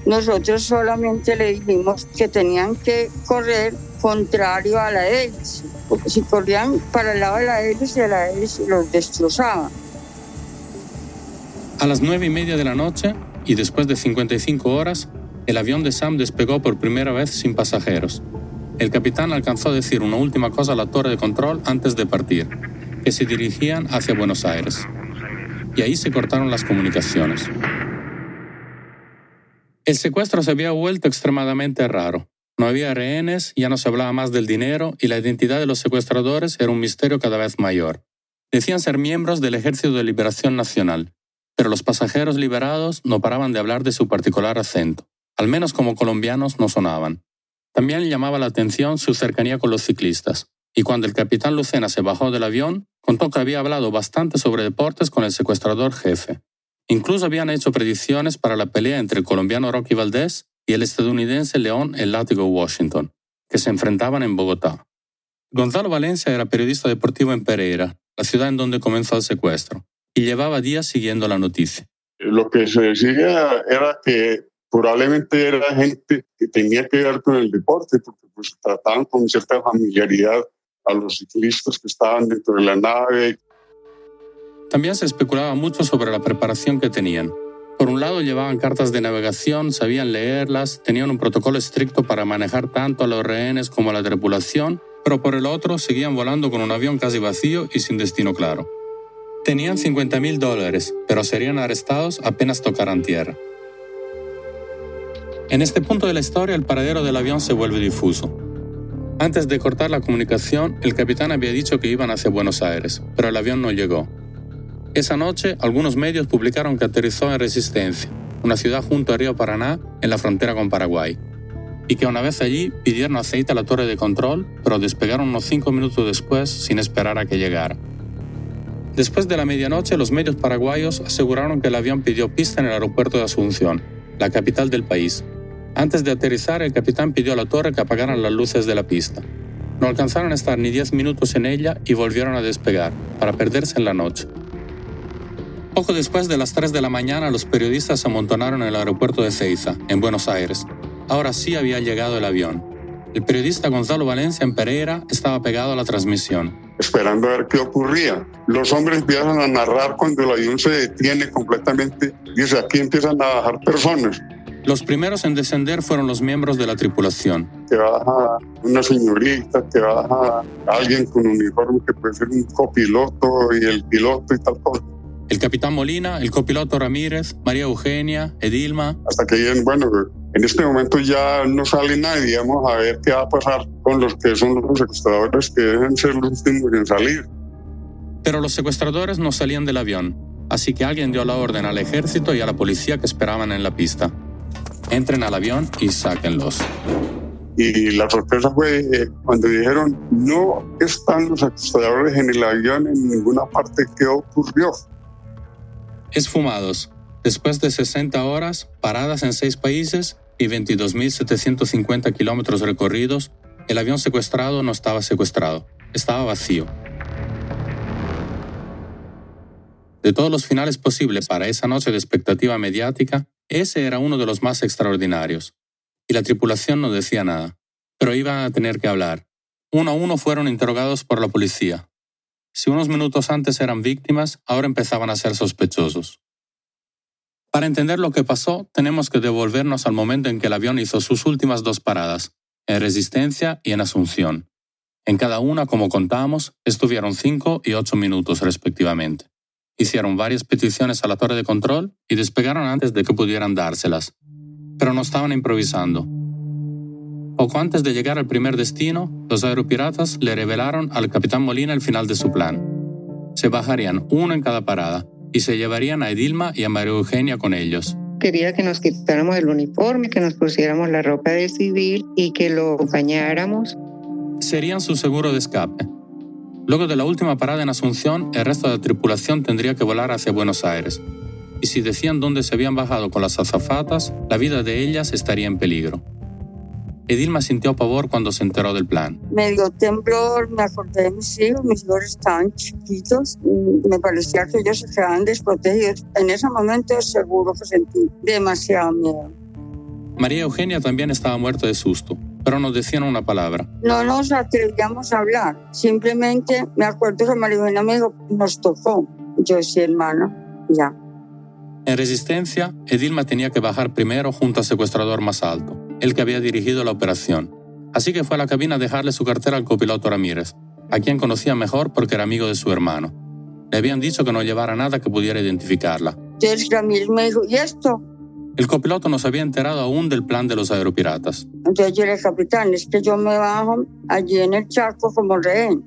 Nosotros solamente le dijimos que tenían que correr contrario a la hélice, porque si corrían para el lado de la hélice, la hélice los destrozaba. A las nueve y media de la noche, y después de 55 horas, el avión de Sam despegó por primera vez sin pasajeros. El capitán alcanzó a decir una última cosa a la torre de control antes de partir, que se dirigían hacia Buenos Aires. Y ahí se cortaron las comunicaciones. El secuestro se había vuelto extremadamente raro. No había rehenes, ya no se hablaba más del dinero y la identidad de los secuestradores era un misterio cada vez mayor. Decían ser miembros del Ejército de Liberación Nacional, pero los pasajeros liberados no paraban de hablar de su particular acento. Al menos como colombianos no sonaban. También llamaba la atención su cercanía con los ciclistas, y cuando el capitán Lucena se bajó del avión, contó que había hablado bastante sobre deportes con el secuestrador jefe. Incluso habían hecho predicciones para la pelea entre el colombiano Rocky Valdés y el estadounidense León El Látigo Washington, que se enfrentaban en Bogotá. Gonzalo Valencia era periodista deportivo en Pereira, la ciudad en donde comenzó el secuestro, y llevaba días siguiendo la noticia. Lo que se decía era que probablemente era gente que tenía que ver con el deporte, porque pues trataban con cierta familiaridad a los ciclistas que estaban dentro de la nave. También se especulaba mucho sobre la preparación que tenían. Por un lado llevaban cartas de navegación, sabían leerlas, tenían un protocolo estricto para manejar tanto a los rehenes como a la tripulación, pero por el otro seguían volando con un avión casi vacío y sin destino claro. Tenían 50 mil dólares, pero serían arrestados apenas tocaran tierra. En este punto de la historia el paradero del avión se vuelve difuso. Antes de cortar la comunicación, el capitán había dicho que iban hacia Buenos Aires, pero el avión no llegó. Esa noche, algunos medios publicaron que aterrizó en Resistencia, una ciudad junto al río Paraná, en la frontera con Paraguay, y que una vez allí pidieron aceite a la torre de control, pero despegaron unos cinco minutos después sin esperar a que llegara. Después de la medianoche, los medios paraguayos aseguraron que el avión pidió pista en el aeropuerto de Asunción, la capital del país, antes de aterrizar, el capitán pidió a la torre que apagaran las luces de la pista. No alcanzaron a estar ni 10 minutos en ella y volvieron a despegar, para perderse en la noche. Poco después de las 3 de la mañana, los periodistas se amontonaron en el aeropuerto de Ceiza, en Buenos Aires. Ahora sí había llegado el avión. El periodista Gonzalo Valencia en Pereira estaba pegado a la transmisión. Esperando a ver qué ocurría. Los hombres empiezan a narrar cuando el avión se detiene completamente. Dice, aquí empiezan a bajar personas. Los primeros en descender fueron los miembros de la tripulación. Que baja una señorita, que baja alguien con uniforme que puede ser un copiloto y el piloto y tal cosa. El capitán Molina, el copiloto Ramírez, María Eugenia, Edilma. Hasta que digan, bueno, en este momento ya no sale nadie, vamos a ver qué va a pasar con los que son los secuestradores que deben ser los últimos en salir. Pero los secuestradores no salían del avión, así que alguien dio la orden al ejército y a la policía que esperaban en la pista entren al avión y sáquenlos. Y la sorpresa fue eh, cuando dijeron, no están los secuestradores en el avión en ninguna parte. ¿Qué ocurrió? Esfumados. Después de 60 horas, paradas en seis países y 22.750 kilómetros recorridos, el avión secuestrado no estaba secuestrado, estaba vacío. De todos los finales posibles para esa noche de expectativa mediática, ese era uno de los más extraordinarios. Y la tripulación no decía nada, pero iban a tener que hablar. Uno a uno fueron interrogados por la policía. Si unos minutos antes eran víctimas, ahora empezaban a ser sospechosos. Para entender lo que pasó, tenemos que devolvernos al momento en que el avión hizo sus últimas dos paradas, en Resistencia y en Asunción. En cada una, como contamos, estuvieron cinco y ocho minutos respectivamente. Hicieron varias peticiones a la torre de control y despegaron antes de que pudieran dárselas. Pero no estaban improvisando. Poco antes de llegar al primer destino, los aeropiratas le revelaron al capitán Molina el final de su plan. Se bajarían uno en cada parada y se llevarían a Edilma y a María Eugenia con ellos. Quería que nos quitáramos el uniforme, que nos pusiéramos la ropa de civil y que lo bañáramos. Serían su seguro de escape. Luego de la última parada en Asunción, el resto de la tripulación tendría que volar hacia Buenos Aires. Y si decían dónde se habían bajado con las azafatas, la vida de ellas estaría en peligro. Edilma sintió pavor cuando se enteró del plan. Me dio temblor, me acordé de mis hijos, mis hijos estaban chiquitos, me parecía que ellos se quedaban desprotegidos. En ese momento seguro que sentí demasiado miedo. María Eugenia también estaba muerta de susto, pero no decían una palabra. No nos atrevíamos a hablar, simplemente me acuerdo que María me dijo, nos tocó. Yo decía, hermano, ya. En resistencia, Edilma tenía que bajar primero junto al secuestrador más alto el que había dirigido la operación. Así que fue a la cabina a dejarle su cartera al copiloto Ramírez, a quien conocía mejor porque era amigo de su hermano. Le habían dicho que no llevara nada que pudiera identificarla. Entonces Ramírez me dijo, ¿y esto? El copiloto no se había enterado aún del plan de los aeropiratas. Entonces yo le dije, capitán, es que yo me bajo allí en el Chaco como rehén.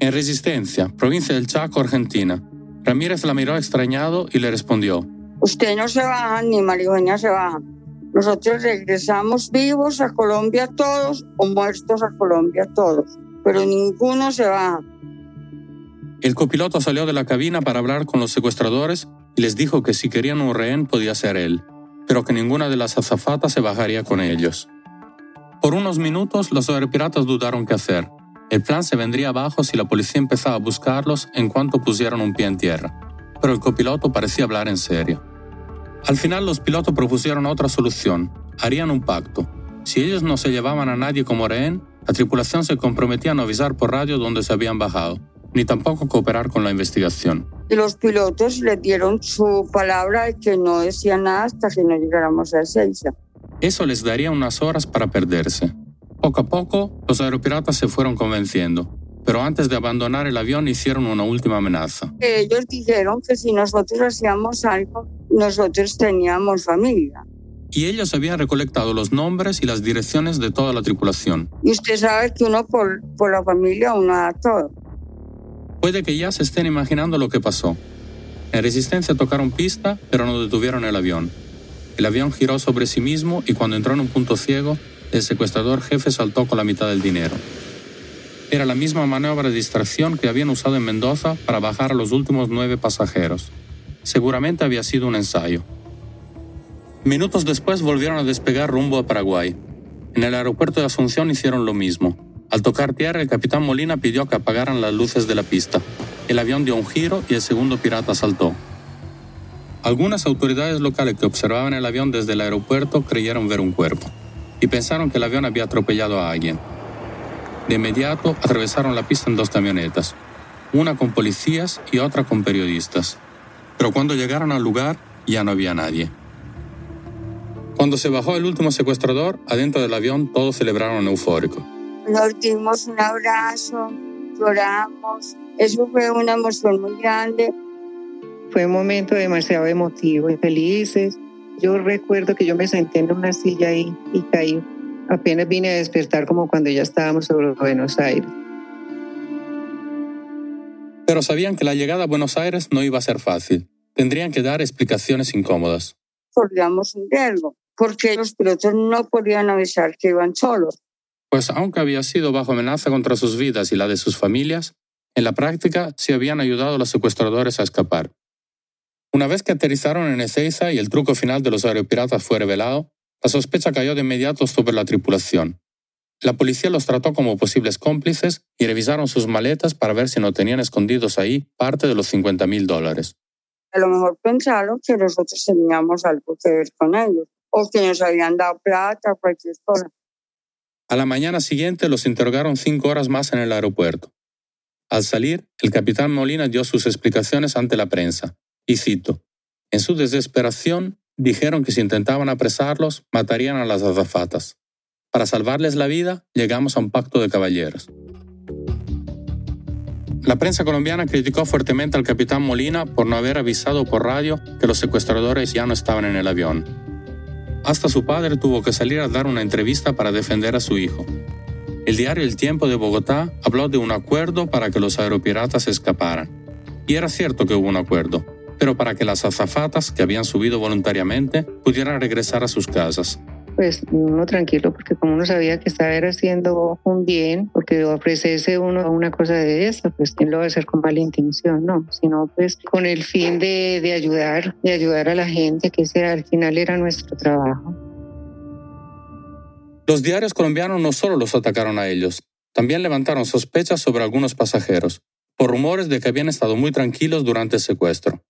En Resistencia, provincia del Chaco, Argentina. Ramírez la miró extrañado y le respondió. Usted no se baja, ni María se baja. Nosotros regresamos vivos a Colombia todos o muertos a Colombia todos, pero ninguno se va. El copiloto salió de la cabina para hablar con los secuestradores y les dijo que si querían un rehén podía ser él, pero que ninguna de las azafatas se bajaría con ellos. Por unos minutos los aeropiratas dudaron qué hacer. El plan se vendría abajo si la policía empezaba a buscarlos en cuanto pusieron un pie en tierra, pero el copiloto parecía hablar en serio. Al final los pilotos propusieron otra solución. Harían un pacto. Si ellos no se llevaban a nadie como rehén, la tripulación se comprometía a no avisar por radio dónde se habían bajado, ni tampoco cooperar con la investigación. Y los pilotos le dieron su palabra de que no decían nada hasta que no llegáramos a Ezeiza. Eso les daría unas horas para perderse. Poco a poco, los aeropiratas se fueron convenciendo, pero antes de abandonar el avión hicieron una última amenaza. Ellos dijeron que si nosotros hacíamos algo, nosotros teníamos familia. Y ellos habían recolectado los nombres y las direcciones de toda la tripulación. Y usted sabe que uno por, por la familia uno da todo. Puede que ya se estén imaginando lo que pasó. En resistencia tocaron pista, pero no detuvieron el avión. El avión giró sobre sí mismo y cuando entró en un punto ciego, el secuestrador jefe saltó con la mitad del dinero. Era la misma maniobra de distracción que habían usado en Mendoza para bajar a los últimos nueve pasajeros. Seguramente había sido un ensayo. Minutos después volvieron a despegar rumbo a Paraguay. En el aeropuerto de Asunción hicieron lo mismo. Al tocar tierra, el capitán Molina pidió que apagaran las luces de la pista. El avión dio un giro y el segundo pirata saltó. Algunas autoridades locales que observaban el avión desde el aeropuerto creyeron ver un cuerpo y pensaron que el avión había atropellado a alguien. De inmediato atravesaron la pista en dos camionetas, una con policías y otra con periodistas pero cuando llegaron al lugar ya no había nadie. Cuando se bajó el último secuestrador, adentro del avión todos celebraron eufórico. Nos dimos un abrazo, lloramos, eso fue una emoción muy grande. Fue un momento demasiado emotivo y felices. Yo recuerdo que yo me senté en una silla ahí y caí. Apenas vine a despertar como cuando ya estábamos sobre Buenos Aires. Pero sabían que la llegada a Buenos Aires no iba a ser fácil. Tendrían que dar explicaciones incómodas. Corríamos un riesgo, porque los pilotos no podían avisar que iban solos. Pues aunque había sido bajo amenaza contra sus vidas y la de sus familias, en la práctica sí habían ayudado a los secuestradores a escapar. Una vez que aterrizaron en Ezeiza y el truco final de los aeropiratas fue revelado, la sospecha cayó de inmediato sobre la tripulación. La policía los trató como posibles cómplices y revisaron sus maletas para ver si no tenían escondidos ahí parte de los 50 mil dólares. A lo mejor pensaron que nosotros teníamos algo que ver con ellos o que nos habían dado plata cualquier cosa. A la mañana siguiente los interrogaron cinco horas más en el aeropuerto. Al salir, el capitán Molina dio sus explicaciones ante la prensa, y cito, en su desesperación dijeron que si intentaban apresarlos, matarían a las azafatas. Para salvarles la vida, llegamos a un pacto de caballeros. La prensa colombiana criticó fuertemente al capitán Molina por no haber avisado por radio que los secuestradores ya no estaban en el avión. Hasta su padre tuvo que salir a dar una entrevista para defender a su hijo. El diario El Tiempo de Bogotá habló de un acuerdo para que los aeropiratas escaparan. Y era cierto que hubo un acuerdo, pero para que las azafatas que habían subido voluntariamente pudieran regresar a sus casas pues uno tranquilo, porque como uno sabía que estaba haciendo un bien, porque ofrecerse uno una cosa de esta, pues quién lo va a hacer con mala intención, no, sino pues con el fin de, de ayudar, de ayudar a la gente, que ese al final era nuestro trabajo. Los diarios colombianos no solo los atacaron a ellos, también levantaron sospechas sobre algunos pasajeros, por rumores de que habían estado muy tranquilos durante el secuestro.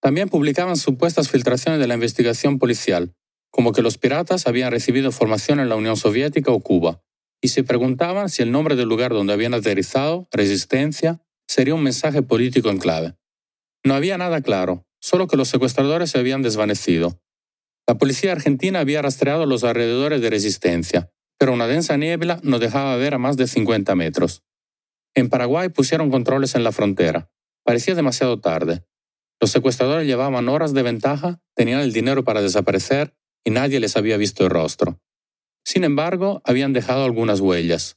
También publicaban supuestas filtraciones de la investigación policial, como que los piratas habían recibido formación en la Unión Soviética o Cuba, y se preguntaban si el nombre del lugar donde habían aterrizado, Resistencia, sería un mensaje político en clave. No había nada claro, solo que los secuestradores se habían desvanecido. La policía argentina había rastreado los alrededores de Resistencia, pero una densa niebla no dejaba ver a más de 50 metros. En Paraguay pusieron controles en la frontera. Parecía demasiado tarde. Los secuestradores llevaban horas de ventaja, tenían el dinero para desaparecer y nadie les había visto el rostro. Sin embargo, habían dejado algunas huellas.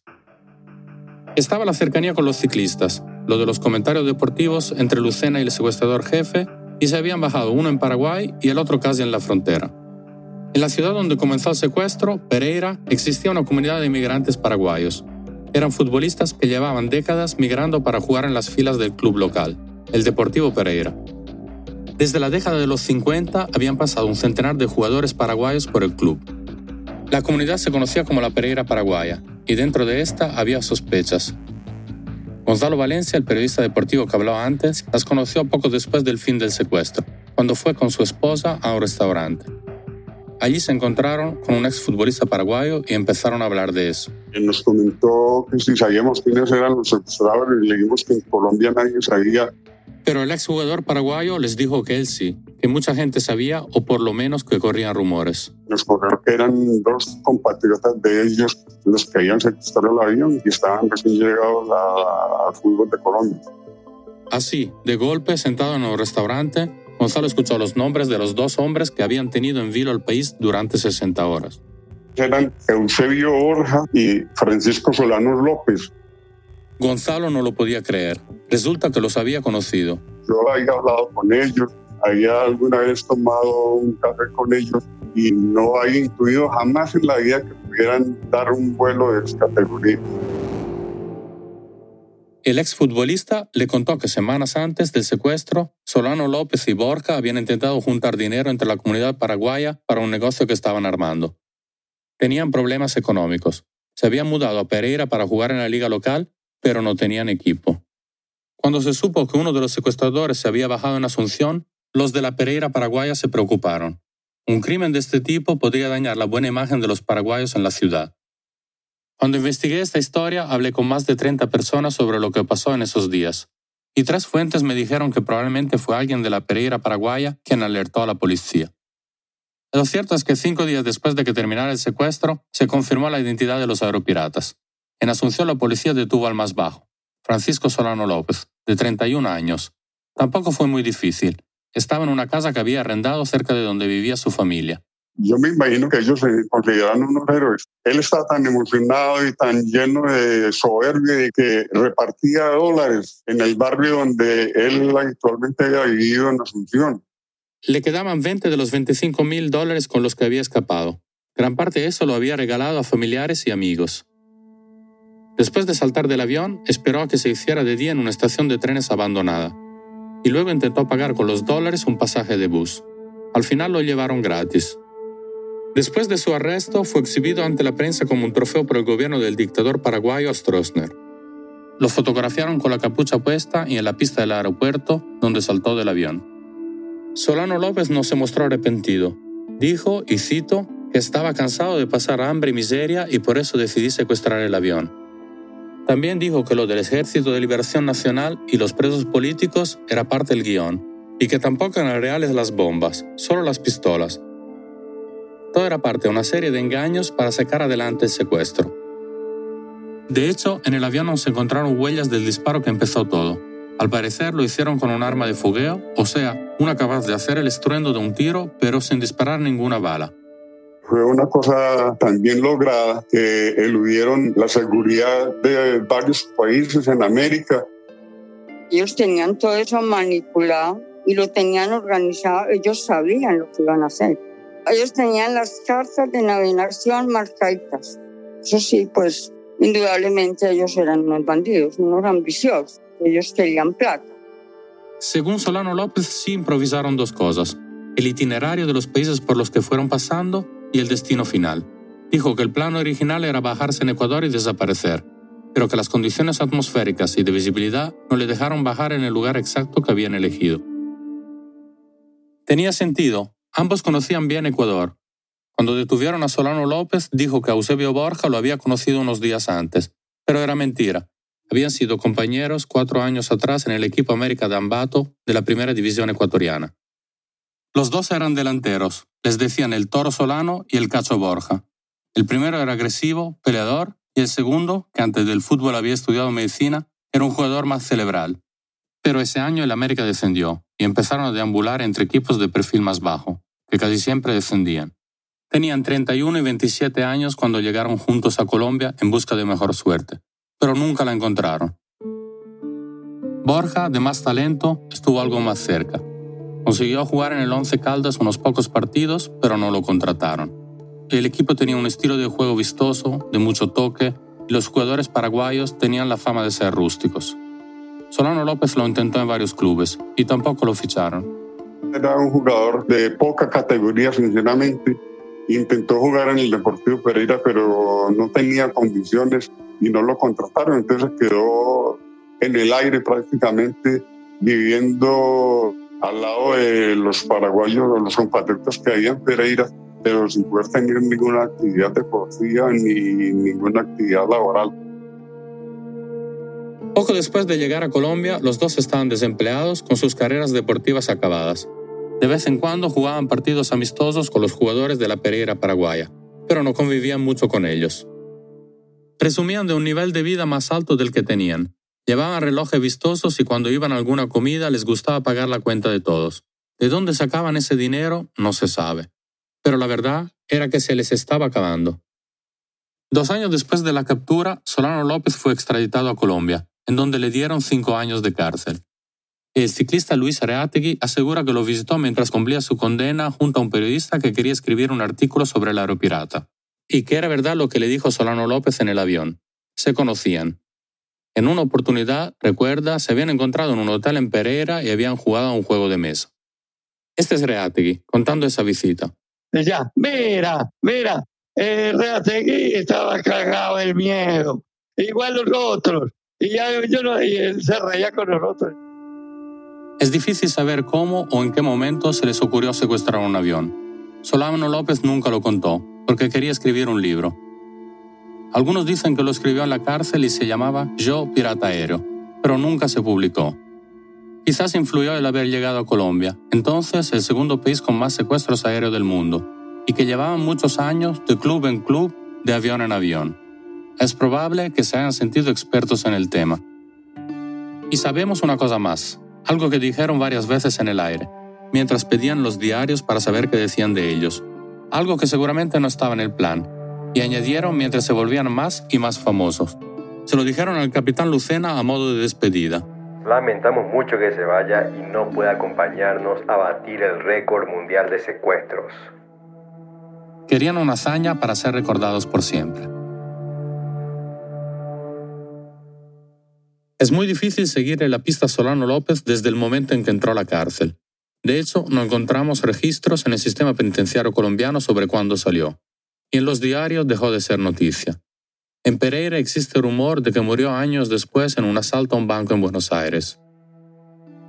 Estaba la cercanía con los ciclistas, lo de los comentarios deportivos entre Lucena y el secuestrador jefe, y se habían bajado uno en Paraguay y el otro casi en la frontera. En la ciudad donde comenzó el secuestro, Pereira, existía una comunidad de inmigrantes paraguayos. Eran futbolistas que llevaban décadas migrando para jugar en las filas del club local, el Deportivo Pereira. Desde la década de los 50 habían pasado un centenar de jugadores paraguayos por el club. La comunidad se conocía como la Pereira Paraguaya, y dentro de esta había sospechas. Gonzalo Valencia, el periodista deportivo que hablaba antes, las conoció poco después del fin del secuestro, cuando fue con su esposa a un restaurante. Allí se encontraron con un exfutbolista paraguayo y empezaron a hablar de eso. Nos comentó que si sabíamos quiénes eran los secuestradores y le dijimos que en Colombia nadie sabía pero el exjugador paraguayo les dijo que él sí, que mucha gente sabía o por lo menos que corrían rumores. Nos corrieron que eran dos compatriotas de ellos los que habían secuestrado el avión y estaban recién llegados al fútbol de Colombia. Así, de golpe, sentado en un restaurante, Gonzalo escuchó los nombres de los dos hombres que habían tenido en vilo el país durante 60 horas. Eran Eusebio Borja y Francisco Solano López, Gonzalo no lo podía creer. Resulta que los había conocido. Yo había hablado con ellos, había alguna vez tomado un café con ellos y no había incluido jamás en la vida que pudieran dar un vuelo de esa categoría. El exfutbolista le contó que semanas antes del secuestro, Solano López y Borja habían intentado juntar dinero entre la comunidad paraguaya para un negocio que estaban armando. Tenían problemas económicos. Se habían mudado a Pereira para jugar en la liga local pero no tenían equipo. Cuando se supo que uno de los secuestradores se había bajado en Asunción, los de la Pereira paraguaya se preocuparon. Un crimen de este tipo podría dañar la buena imagen de los paraguayos en la ciudad. Cuando investigué esta historia, hablé con más de 30 personas sobre lo que pasó en esos días, y tres fuentes me dijeron que probablemente fue alguien de la Pereira paraguaya quien alertó a la policía. Lo cierto es que cinco días después de que terminara el secuestro, se confirmó la identidad de los aeropiratas. En Asunción la policía detuvo al más bajo, Francisco Solano López, de 31 años. Tampoco fue muy difícil. Estaba en una casa que había arrendado cerca de donde vivía su familia. Yo me imagino que ellos se consideran unos héroes. Él está tan emocionado y tan lleno de soberbia de que repartía dólares en el barrio donde él actualmente había vivido en Asunción. Le quedaban 20 de los 25 mil dólares con los que había escapado. Gran parte de eso lo había regalado a familiares y amigos. Después de saltar del avión, esperó a que se hiciera de día en una estación de trenes abandonada, y luego intentó pagar con los dólares un pasaje de bus. Al final lo llevaron gratis. Después de su arresto, fue exhibido ante la prensa como un trofeo por el gobierno del dictador paraguayo Stroessner. Lo fotografiaron con la capucha puesta y en la pista del aeropuerto, donde saltó del avión. Solano López no se mostró arrepentido. Dijo, y cito, que estaba cansado de pasar hambre y miseria y por eso decidí secuestrar el avión. También dijo que lo del Ejército de Liberación Nacional y los presos políticos era parte del guion, y que tampoco eran reales las bombas, solo las pistolas. Todo era parte de una serie de engaños para sacar adelante el secuestro. De hecho, en el avión no se encontraron huellas del disparo que empezó todo. Al parecer lo hicieron con un arma de fogueo, o sea, una capaz de hacer el estruendo de un tiro, pero sin disparar ninguna bala. Fue una cosa tan bien lograda que eludieron la seguridad de varios países en América. Ellos tenían todo eso manipulado y lo tenían organizado, ellos sabían lo que iban a hacer. Ellos tenían las cartas de navegación marcaditas. Eso sí, pues indudablemente ellos eran unos bandidos, unos ambiciosos. Ellos querían plata. Según Solano López, sí improvisaron dos cosas, el itinerario de los países por los que fueron pasando y el destino final. Dijo que el plan original era bajarse en Ecuador y desaparecer, pero que las condiciones atmosféricas y de visibilidad no le dejaron bajar en el lugar exacto que habían elegido. Tenía sentido, ambos conocían bien Ecuador. Cuando detuvieron a Solano López, dijo que Eusebio Borja lo había conocido unos días antes, pero era mentira. Habían sido compañeros cuatro años atrás en el equipo América de Ambato de la primera división ecuatoriana. Los dos eran delanteros, les decían el Toro Solano y el Cacho Borja. El primero era agresivo, peleador, y el segundo, que antes del fútbol había estudiado medicina, era un jugador más cerebral. Pero ese año el América descendió y empezaron a deambular entre equipos de perfil más bajo, que casi siempre descendían. Tenían 31 y 27 años cuando llegaron juntos a Colombia en busca de mejor suerte, pero nunca la encontraron. Borja, de más talento, estuvo algo más cerca. Consiguió jugar en el Once Caldas unos pocos partidos, pero no lo contrataron. El equipo tenía un estilo de juego vistoso, de mucho toque, y los jugadores paraguayos tenían la fama de ser rústicos. Solano López lo intentó en varios clubes y tampoco lo ficharon. Era un jugador de poca categoría, sinceramente. Intentó jugar en el Deportivo Pereira, pero no tenía condiciones y no lo contrataron. Entonces quedó en el aire prácticamente, viviendo al lado de los paraguayos, los compatriotas que había en Pereira, pero sin poder tener ninguna actividad deportiva ni ninguna actividad laboral. Poco después de llegar a Colombia, los dos estaban desempleados con sus carreras deportivas acabadas. De vez en cuando jugaban partidos amistosos con los jugadores de la Pereira paraguaya, pero no convivían mucho con ellos. Presumían de un nivel de vida más alto del que tenían. Llevaban relojes vistosos y cuando iban a alguna comida les gustaba pagar la cuenta de todos. ¿De dónde sacaban ese dinero? No se sabe. Pero la verdad era que se les estaba acabando. Dos años después de la captura, Solano López fue extraditado a Colombia, en donde le dieron cinco años de cárcel. El ciclista Luis Areategui asegura que lo visitó mientras cumplía su condena junto a un periodista que quería escribir un artículo sobre el aeropirata. Y que era verdad lo que le dijo Solano López en el avión. Se conocían. En una oportunidad, recuerda, se habían encontrado en un hotel en Pereira y habían jugado a un juego de mesa. Este es Reategui, contando esa visita. Decía, mira, mira, el Reategui estaba cagado del miedo. Igual los otros. Y ya yo no, y él se reía con nosotros. Es difícil saber cómo o en qué momento se les ocurrió secuestrar un avión. Solano López nunca lo contó, porque quería escribir un libro. Algunos dicen que lo escribió en la cárcel y se llamaba Yo Pirata Aéreo, pero nunca se publicó. Quizás influyó el haber llegado a Colombia, entonces el segundo país con más secuestros aéreos del mundo, y que llevaban muchos años de club en club, de avión en avión. Es probable que se hayan sentido expertos en el tema. Y sabemos una cosa más, algo que dijeron varias veces en el aire, mientras pedían los diarios para saber qué decían de ellos, algo que seguramente no estaba en el plan, y añadieron mientras se volvían más y más famosos. Se lo dijeron al capitán Lucena a modo de despedida. Lamentamos mucho que se vaya y no pueda acompañarnos a batir el récord mundial de secuestros. Querían una hazaña para ser recordados por siempre. Es muy difícil seguir la pista Solano López desde el momento en que entró a la cárcel. De hecho, no encontramos registros en el sistema penitenciario colombiano sobre cuándo salió, y en los diarios dejó de ser noticia. En Pereira existe rumor de que murió años después en un asalto a un banco en Buenos Aires.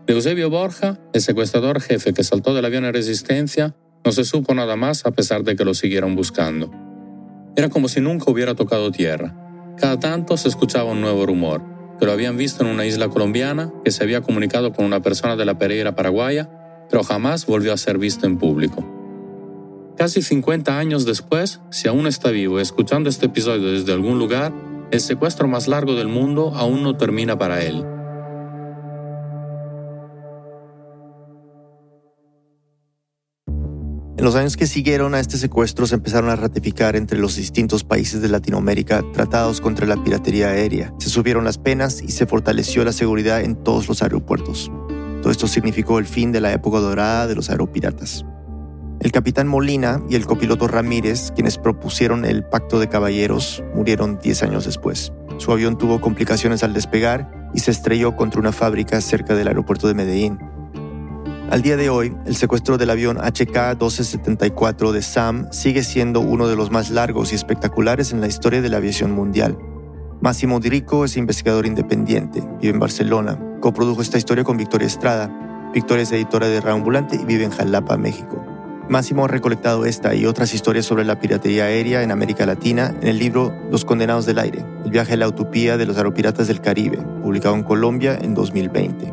Eusebio Borja, el secuestrador jefe que saltó del avión en resistencia, no se supo nada más a pesar de que lo siguieron buscando. Era como si nunca hubiera tocado tierra. Cada tanto se escuchaba un nuevo rumor que lo habían visto en una isla colombiana, que se había comunicado con una persona de la Pereira paraguaya, pero jamás volvió a ser visto en público. Casi 50 años después, si aún está vivo escuchando este episodio desde algún lugar, el secuestro más largo del mundo aún no termina para él. En los años que siguieron a este secuestro se empezaron a ratificar entre los distintos países de Latinoamérica tratados contra la piratería aérea. Se subieron las penas y se fortaleció la seguridad en todos los aeropuertos. Todo esto significó el fin de la época dorada de los aeropiratas. El capitán Molina y el copiloto Ramírez, quienes propusieron el pacto de caballeros, murieron 10 años después. Su avión tuvo complicaciones al despegar y se estrelló contra una fábrica cerca del aeropuerto de Medellín. Al día de hoy, el secuestro del avión HK-1274 de SAM sigue siendo uno de los más largos y espectaculares en la historia de la aviación mundial. Máximo Dirico es investigador independiente, vive en Barcelona, coprodujo esta historia con Victoria Estrada. Victoria es editora de Ambulante y vive en Jalapa, México. Máximo ha recolectado esta y otras historias sobre la piratería aérea en América Latina en el libro Los Condenados del Aire, el viaje a la utopía de los aeropiratas del Caribe, publicado en Colombia en 2020.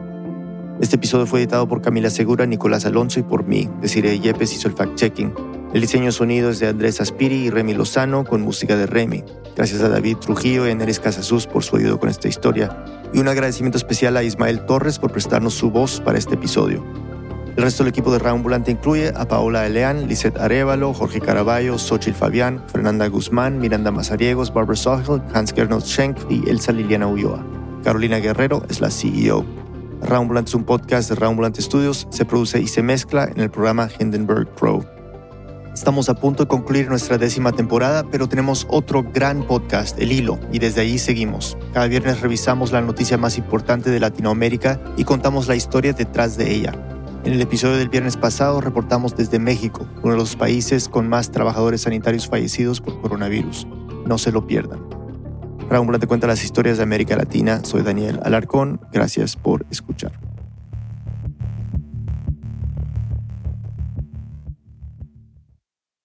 Este episodio fue editado por Camila Segura, Nicolás Alonso y por mí. Desiree Yepes hizo el fact-checking. El diseño sonido es de Andrés Aspiri y Remy Lozano con música de Remy. Gracias a David Trujillo y Neris Casasus por su ayuda con esta historia. Y un agradecimiento especial a Ismael Torres por prestarnos su voz para este episodio. El resto del equipo de Raambulante incluye a Paola Eleán, Lisette Arevalo, Jorge Caraballo, Xochitl Fabián, Fernanda Guzmán, Miranda Mazariegos, Barbara Sohel, Hans Gernot Schenk y Elsa Liliana Ulloa. Carolina Guerrero es la CEO. Raumbulant es un podcast de Raumbulant Studios, se produce y se mezcla en el programa Hindenburg Pro. Estamos a punto de concluir nuestra décima temporada, pero tenemos otro gran podcast, El Hilo, y desde ahí seguimos. Cada viernes revisamos la noticia más importante de Latinoamérica y contamos la historia detrás de ella. En el episodio del viernes pasado reportamos desde México, uno de los países con más trabajadores sanitarios fallecidos por coronavirus. No se lo pierdan. Raúl te cuenta las historias de América Latina. Soy Daniel Alarcón. Gracias por escuchar.